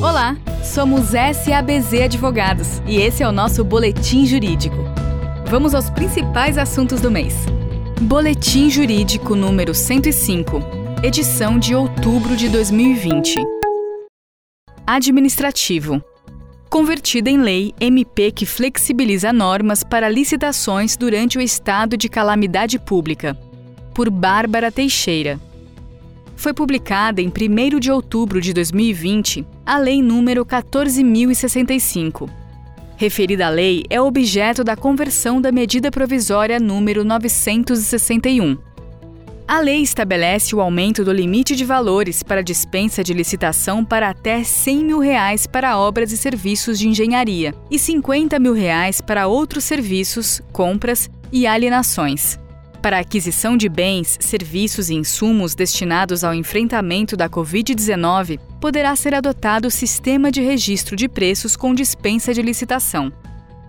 Olá, somos SABZ Advogados e esse é o nosso Boletim Jurídico. Vamos aos principais assuntos do mês. Boletim Jurídico número 105, edição de outubro de 2020. Administrativo. Convertida em lei, MP que flexibiliza normas para licitações durante o estado de calamidade pública. Por Bárbara Teixeira foi publicada em 1 de outubro de 2020 a Lei nº 14.065. Referida lei é objeto da conversão da medida provisória número 961. A lei estabelece o aumento do limite de valores para dispensa de licitação para até 100 mil reais para obras e serviços de engenharia e 50 mil reais para outros serviços, compras e alienações. Para a aquisição de bens, serviços e insumos destinados ao enfrentamento da Covid-19, poderá ser adotado o sistema de registro de preços com dispensa de licitação.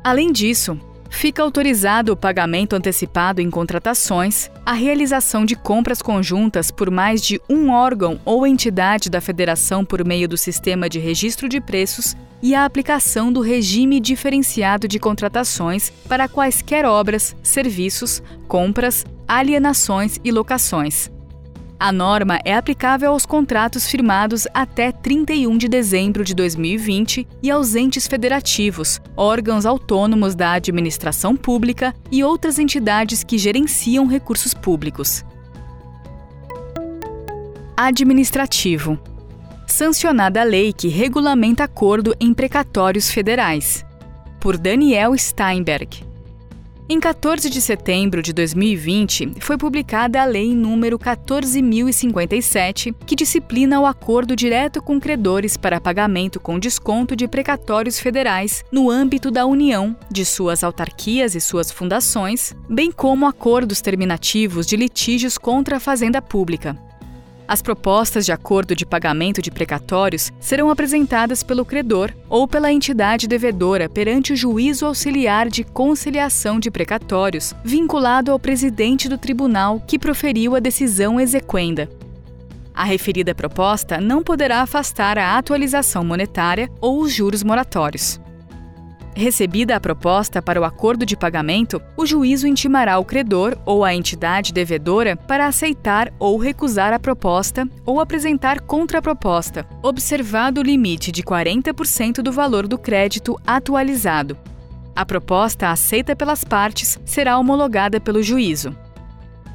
Além disso, fica autorizado o pagamento antecipado em contratações, a realização de compras conjuntas por mais de um órgão ou entidade da federação por meio do sistema de registro de preços e a aplicação do regime diferenciado de contratações para quaisquer obras, serviços, compras, alienações e locações. A norma é aplicável aos contratos firmados até 31 de dezembro de 2020 e aos entes federativos, órgãos autônomos da administração pública e outras entidades que gerenciam recursos públicos. Administrativo sancionada a lei que regulamenta acordo em precatórios federais. Por Daniel Steinberg. Em 14 de setembro de 2020, foi publicada a Lei número 14.057, que disciplina o acordo direto com credores para pagamento com desconto de precatórios federais no âmbito da União, de suas autarquias e suas fundações, bem como acordos terminativos de litígios contra a Fazenda Pública. As propostas de acordo de pagamento de precatórios serão apresentadas pelo credor ou pela entidade devedora perante o juízo auxiliar de conciliação de precatórios, vinculado ao presidente do tribunal que proferiu a decisão exequenda. A referida proposta não poderá afastar a atualização monetária ou os juros moratórios. Recebida a proposta para o acordo de pagamento, o juízo intimará o credor ou a entidade devedora para aceitar ou recusar a proposta ou apresentar contraproposta, observado o limite de 40% do valor do crédito atualizado. A proposta aceita pelas partes será homologada pelo juízo.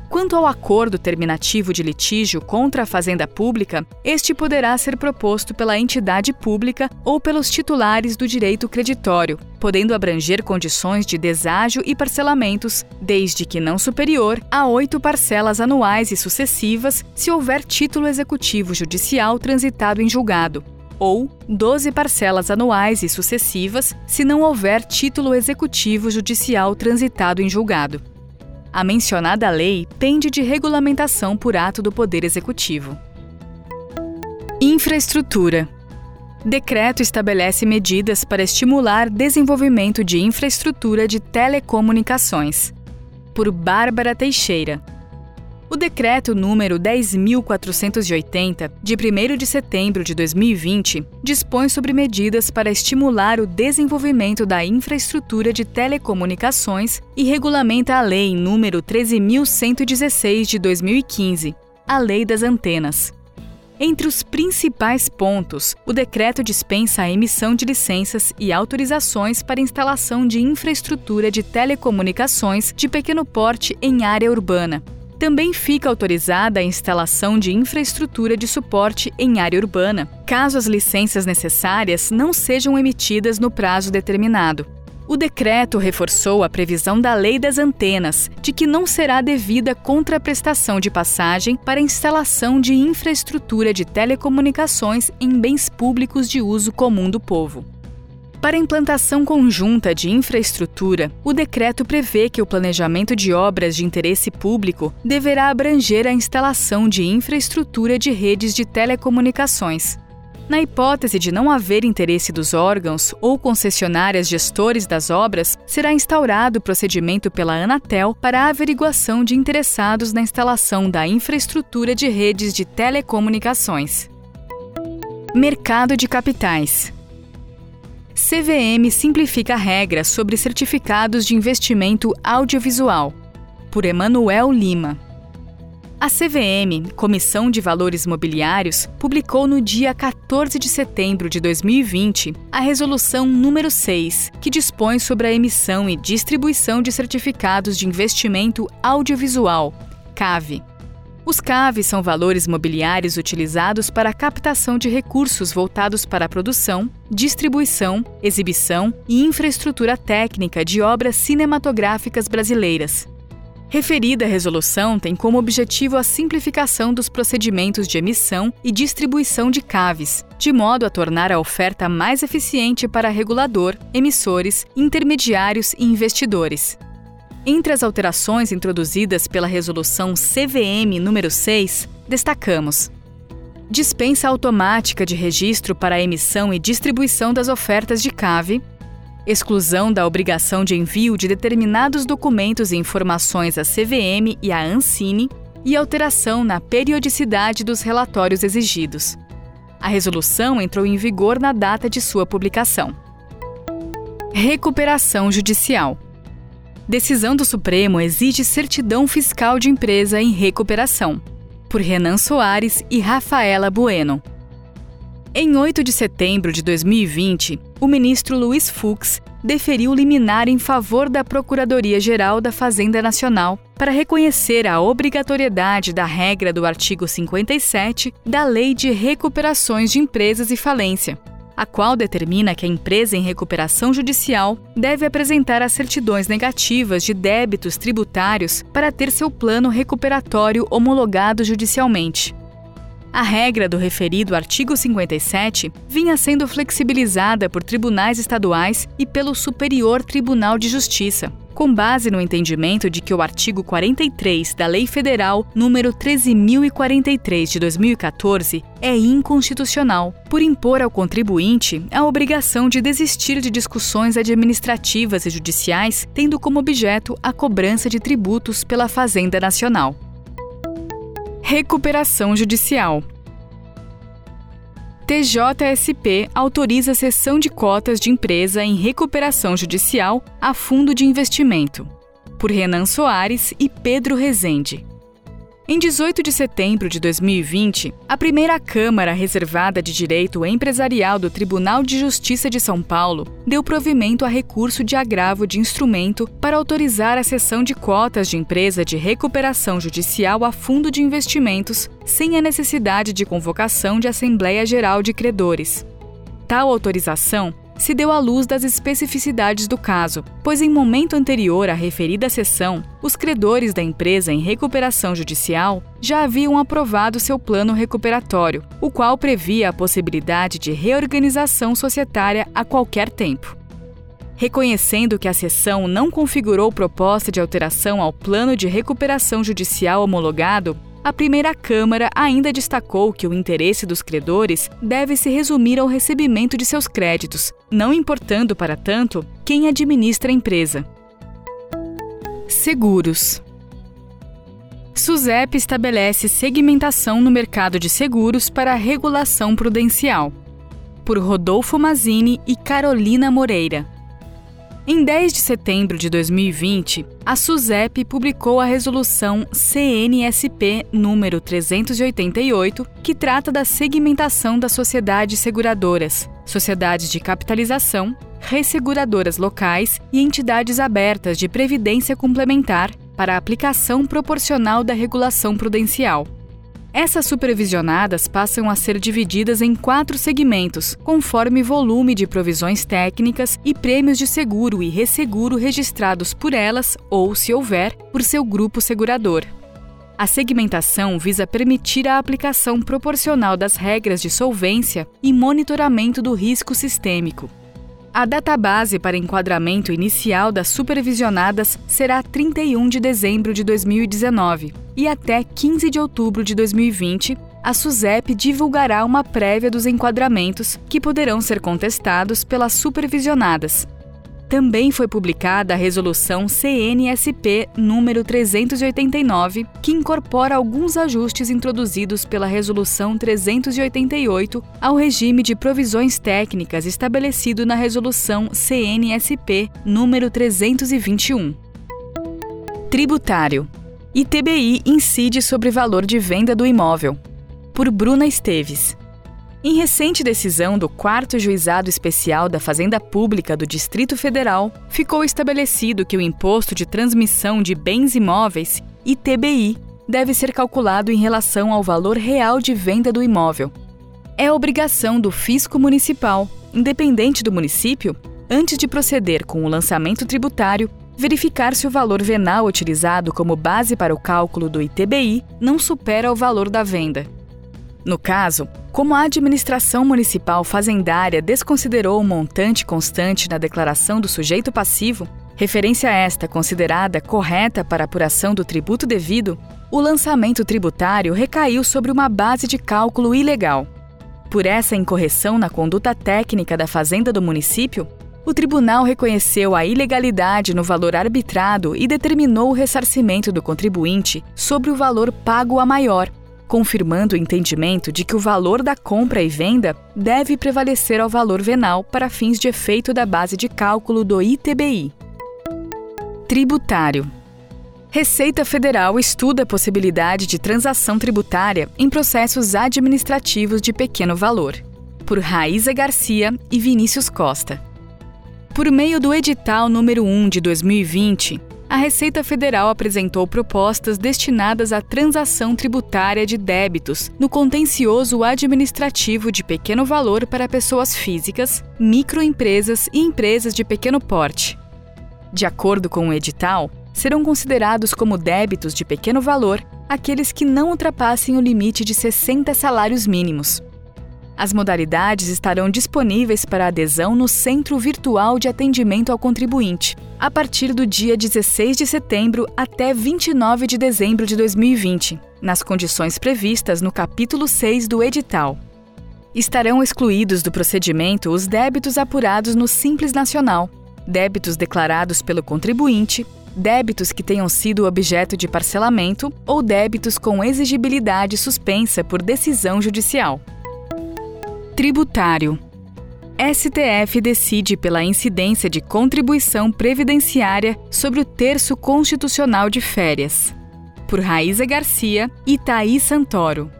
Quanto ao acordo terminativo de litígio contra a fazenda pública, este poderá ser proposto pela entidade pública ou pelos titulares do direito creditório, podendo abranger condições de deságio e parcelamentos, desde que não superior a oito parcelas anuais e sucessivas, se houver título executivo judicial transitado em julgado, ou 12 parcelas anuais e sucessivas, se não houver título executivo judicial transitado em julgado. A mencionada lei pende de regulamentação por ato do Poder Executivo. Infraestrutura. Decreto estabelece medidas para estimular desenvolvimento de infraestrutura de telecomunicações. Por Bárbara Teixeira. O decreto número 10480, de 1 de setembro de 2020, dispõe sobre medidas para estimular o desenvolvimento da infraestrutura de telecomunicações e regulamenta a lei número 13116 de 2015, a Lei das Antenas. Entre os principais pontos, o decreto dispensa a emissão de licenças e autorizações para instalação de infraestrutura de telecomunicações de pequeno porte em área urbana, também fica autorizada a instalação de infraestrutura de suporte em área urbana, caso as licenças necessárias não sejam emitidas no prazo determinado. O decreto reforçou a previsão da Lei das Antenas, de que não será devida contraprestação de passagem para instalação de infraestrutura de telecomunicações em bens públicos de uso comum do povo. Para a implantação conjunta de infraestrutura, o decreto prevê que o planejamento de obras de interesse público deverá abranger a instalação de infraestrutura de redes de telecomunicações. Na hipótese de não haver interesse dos órgãos ou concessionárias gestores das obras, será instaurado o procedimento pela Anatel para a averiguação de interessados na instalação da infraestrutura de redes de telecomunicações. Mercado de capitais. CVM simplifica regras sobre certificados de investimento audiovisual. Por Emanuel Lima. A CVM, Comissão de Valores Mobiliários, publicou no dia 14 de setembro de 2020 a Resolução número 6, que dispõe sobre a emissão e distribuição de certificados de investimento audiovisual, CAV. Os CAV são valores mobiliários utilizados para a captação de recursos voltados para a produção, distribuição, exibição e infraestrutura técnica de obras cinematográficas brasileiras. Referida resolução tem como objetivo a simplificação dos procedimentos de emissão e distribuição de CAVs, de modo a tornar a oferta mais eficiente para regulador, emissores, intermediários e investidores. Entre as alterações introduzidas pela resolução CVM número 6, destacamos: dispensa automática de registro para a emissão e distribuição das ofertas de CAV, exclusão da obrigação de envio de determinados documentos e informações à CVM e à Ancine e alteração na periodicidade dos relatórios exigidos. A resolução entrou em vigor na data de sua publicação. Recuperação judicial. Decisão do Supremo exige certidão fiscal de empresa em recuperação. Por Renan Soares e Rafaela Bueno. Em 8 de setembro de 2020, o ministro Luiz Fux deferiu liminar em favor da Procuradoria-Geral da Fazenda Nacional para reconhecer a obrigatoriedade da regra do artigo 57 da Lei de Recuperações de Empresas e Falência, a qual determina que a empresa em recuperação judicial deve apresentar as certidões negativas de débitos tributários para ter seu plano recuperatório homologado judicialmente. A regra do referido artigo 57 vinha sendo flexibilizada por tribunais estaduais e pelo Superior Tribunal de Justiça, com base no entendimento de que o artigo 43 da Lei Federal número 13043 de 2014 é inconstitucional, por impor ao contribuinte a obrigação de desistir de discussões administrativas e judiciais, tendo como objeto a cobrança de tributos pela Fazenda Nacional. Recuperação judicial. TJSP autoriza a cessão de cotas de empresa em recuperação judicial a fundo de investimento. Por Renan Soares e Pedro Rezende. Em 18 de setembro de 2020, a primeira Câmara Reservada de Direito Empresarial do Tribunal de Justiça de São Paulo deu provimento a recurso de agravo de instrumento para autorizar a cessão de cotas de empresa de recuperação judicial a fundo de investimentos sem a necessidade de convocação de Assembleia Geral de Credores. Tal autorização se deu à luz das especificidades do caso, pois em momento anterior à referida sessão, os credores da empresa em recuperação judicial já haviam aprovado seu plano recuperatório, o qual previa a possibilidade de reorganização societária a qualquer tempo. Reconhecendo que a sessão não configurou proposta de alteração ao plano de recuperação judicial homologado, a primeira Câmara ainda destacou que o interesse dos credores deve se resumir ao recebimento de seus créditos, não importando, para tanto, quem administra a empresa. Seguros. SUSEP estabelece segmentação no mercado de seguros para regulação prudencial. Por Rodolfo Mazini e Carolina Moreira. Em 10 de setembro de 2020, a SUSEP publicou a resolução CNSP número 388, que trata da segmentação das sociedades seguradoras, sociedades de capitalização, resseguradoras locais e entidades abertas de previdência complementar para a aplicação proporcional da regulação prudencial. Essas supervisionadas passam a ser divididas em quatro segmentos, conforme volume de provisões técnicas e prêmios de seguro e resseguro registrados por elas ou, se houver, por seu grupo segurador. A segmentação visa permitir a aplicação proporcional das regras de solvência e monitoramento do risco sistêmico, a database para enquadramento inicial das supervisionadas será 31 de dezembro de 2019 e até 15 de outubro de 2020 a SUSEP divulgará uma prévia dos enquadramentos que poderão ser contestados pelas supervisionadas. Também foi publicada a resolução CNSP número 389, que incorpora alguns ajustes introduzidos pela resolução 388 ao regime de provisões técnicas estabelecido na resolução CNSP número 321. Tributário. ITBI incide sobre valor de venda do imóvel. Por Bruna Esteves. Em recente decisão do 4 Juizado Especial da Fazenda Pública do Distrito Federal, ficou estabelecido que o Imposto de Transmissão de Bens Imóveis, ITBI, deve ser calculado em relação ao valor real de venda do imóvel. É obrigação do fisco municipal, independente do município, antes de proceder com o lançamento tributário, verificar se o valor venal utilizado como base para o cálculo do ITBI não supera o valor da venda. No caso, como a administração municipal fazendária desconsiderou o montante constante na declaração do sujeito passivo, referência esta considerada correta para apuração do tributo devido, o lançamento tributário recaiu sobre uma base de cálculo ilegal. Por essa incorreção na conduta técnica da fazenda do município, o tribunal reconheceu a ilegalidade no valor arbitrado e determinou o ressarcimento do contribuinte sobre o valor pago a maior, confirmando o entendimento de que o valor da compra e venda deve prevalecer ao valor venal para fins de efeito da base de cálculo do ITBI. Tributário. Receita Federal estuda a possibilidade de transação tributária em processos administrativos de pequeno valor. Por Raíza Garcia e Vinícius Costa. Por meio do edital número 1 de 2020, a Receita Federal apresentou propostas destinadas à transação tributária de débitos no contencioso administrativo de pequeno valor para pessoas físicas, microempresas e empresas de pequeno porte. De acordo com o edital, serão considerados como débitos de pequeno valor aqueles que não ultrapassem o limite de 60 salários mínimos. As modalidades estarão disponíveis para adesão no Centro Virtual de Atendimento ao Contribuinte, a partir do dia 16 de setembro até 29 de dezembro de 2020, nas condições previstas no capítulo 6 do edital. Estarão excluídos do procedimento os débitos apurados no Simples Nacional, débitos declarados pelo contribuinte, débitos que tenham sido objeto de parcelamento ou débitos com exigibilidade suspensa por decisão judicial. Tributário. STF decide pela incidência de contribuição previdenciária sobre o terço constitucional de férias. Por Raíza Garcia e Thaís Santoro.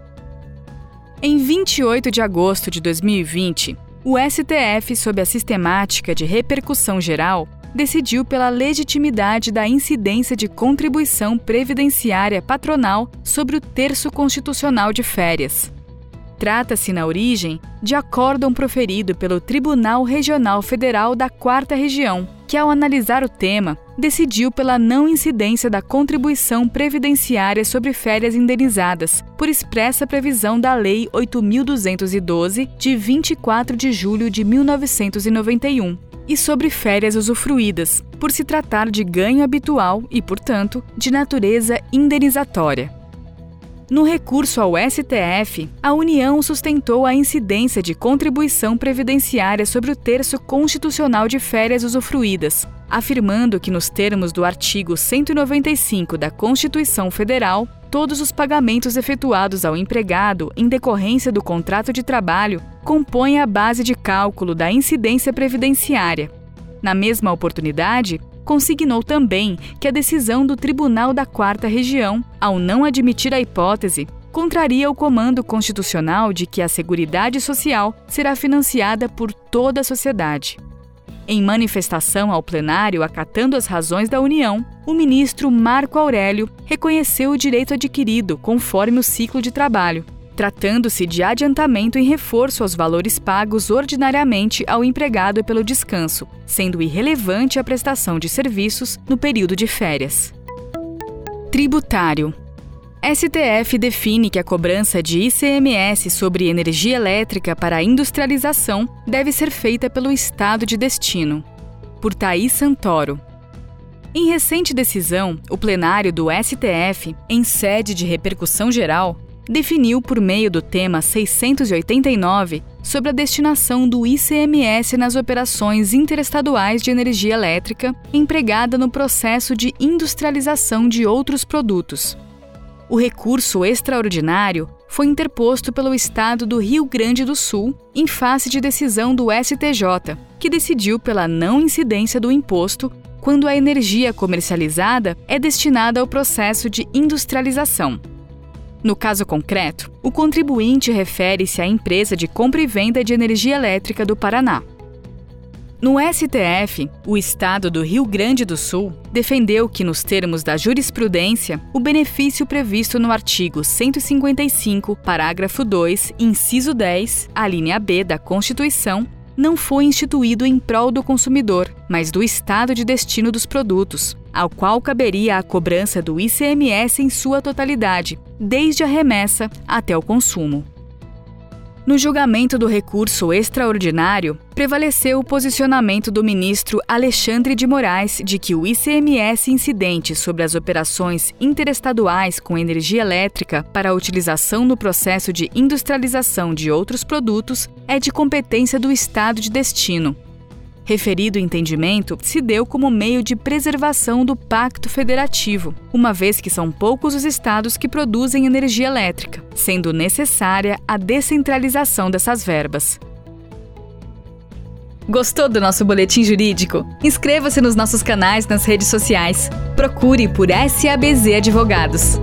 Em 28 de agosto de 2020, o STF, sob a sistemática de repercussão geral, decidiu pela legitimidade da incidência de contribuição previdenciária patronal sobre o terço constitucional de férias. Trata-se, na origem, de acórdão proferido pelo Tribunal Regional Federal da Quarta Região, que, ao analisar o tema, decidiu pela não incidência da contribuição previdenciária sobre férias indenizadas, por expressa previsão da Lei 8.212, de 24 de julho de 1991, e sobre férias usufruídas, por se tratar de ganho habitual e, portanto, de natureza indenizatória. No recurso ao STF, a União sustentou a incidência de contribuição previdenciária sobre o terço constitucional de férias usufruídas, afirmando que, nos termos do artigo 195 da Constituição Federal, todos os pagamentos efetuados ao empregado em decorrência do contrato de trabalho compõem a base de cálculo da incidência previdenciária. Na mesma oportunidade, consignou também que a decisão do Tribunal da Quarta Região, ao não admitir a hipótese, contraria o comando constitucional de que a Seguridade Social será financiada por toda a sociedade. Em manifestação ao plenário acatando as razões da União, o ministro Marco Aurélio reconheceu o direito adquirido conforme o ciclo de trabalho, tratando-se de adiantamento em reforço aos valores pagos ordinariamente ao empregado pelo descanso, sendo irrelevante a prestação de serviços no período de férias. Tributário. STF define que a cobrança de ICMS sobre energia elétrica para a industrialização deve ser feita pelo Estado de destino. Por Thaís Santoro. Em recente decisão, o plenário do STF, em sede de repercussão geral, definiu por meio do tema 689 sobre a destinação do ICMS nas operações interestaduais de energia elétrica empregada no processo de industrialização de outros produtos. O recurso extraordinário foi interposto pelo Estado do Rio Grande do Sul em face de decisão do STJ, que decidiu pela não incidência do imposto quando a energia comercializada é destinada ao processo de industrialização. No caso concreto, o contribuinte refere-se à empresa de compra e venda de energia elétrica do Paraná. No STF, o Estado do Rio Grande do Sul defendeu que, nos termos da jurisprudência, o benefício previsto no artigo 155, parágrafo 2, inciso 10, a linha B da Constituição, não foi instituído em prol do consumidor, mas do estado de destino dos produtos, ao qual caberia a cobrança do ICMS em sua totalidade, desde a remessa até o consumo. No julgamento do recurso extraordinário, prevaleceu o posicionamento do ministro Alexandre de Moraes de que o ICMS incidente sobre as operações interestaduais com energia elétrica para a utilização no processo de industrialização de outros produtos é de competência do Estado de destino, Referido entendimento se deu como meio de preservação do Pacto Federativo, uma vez que são poucos os estados que produzem energia elétrica, sendo necessária a descentralização dessas verbas. Gostou do nosso boletim jurídico? Inscreva-se nos nossos canais nas redes sociais. Procure por SABZ Advogados.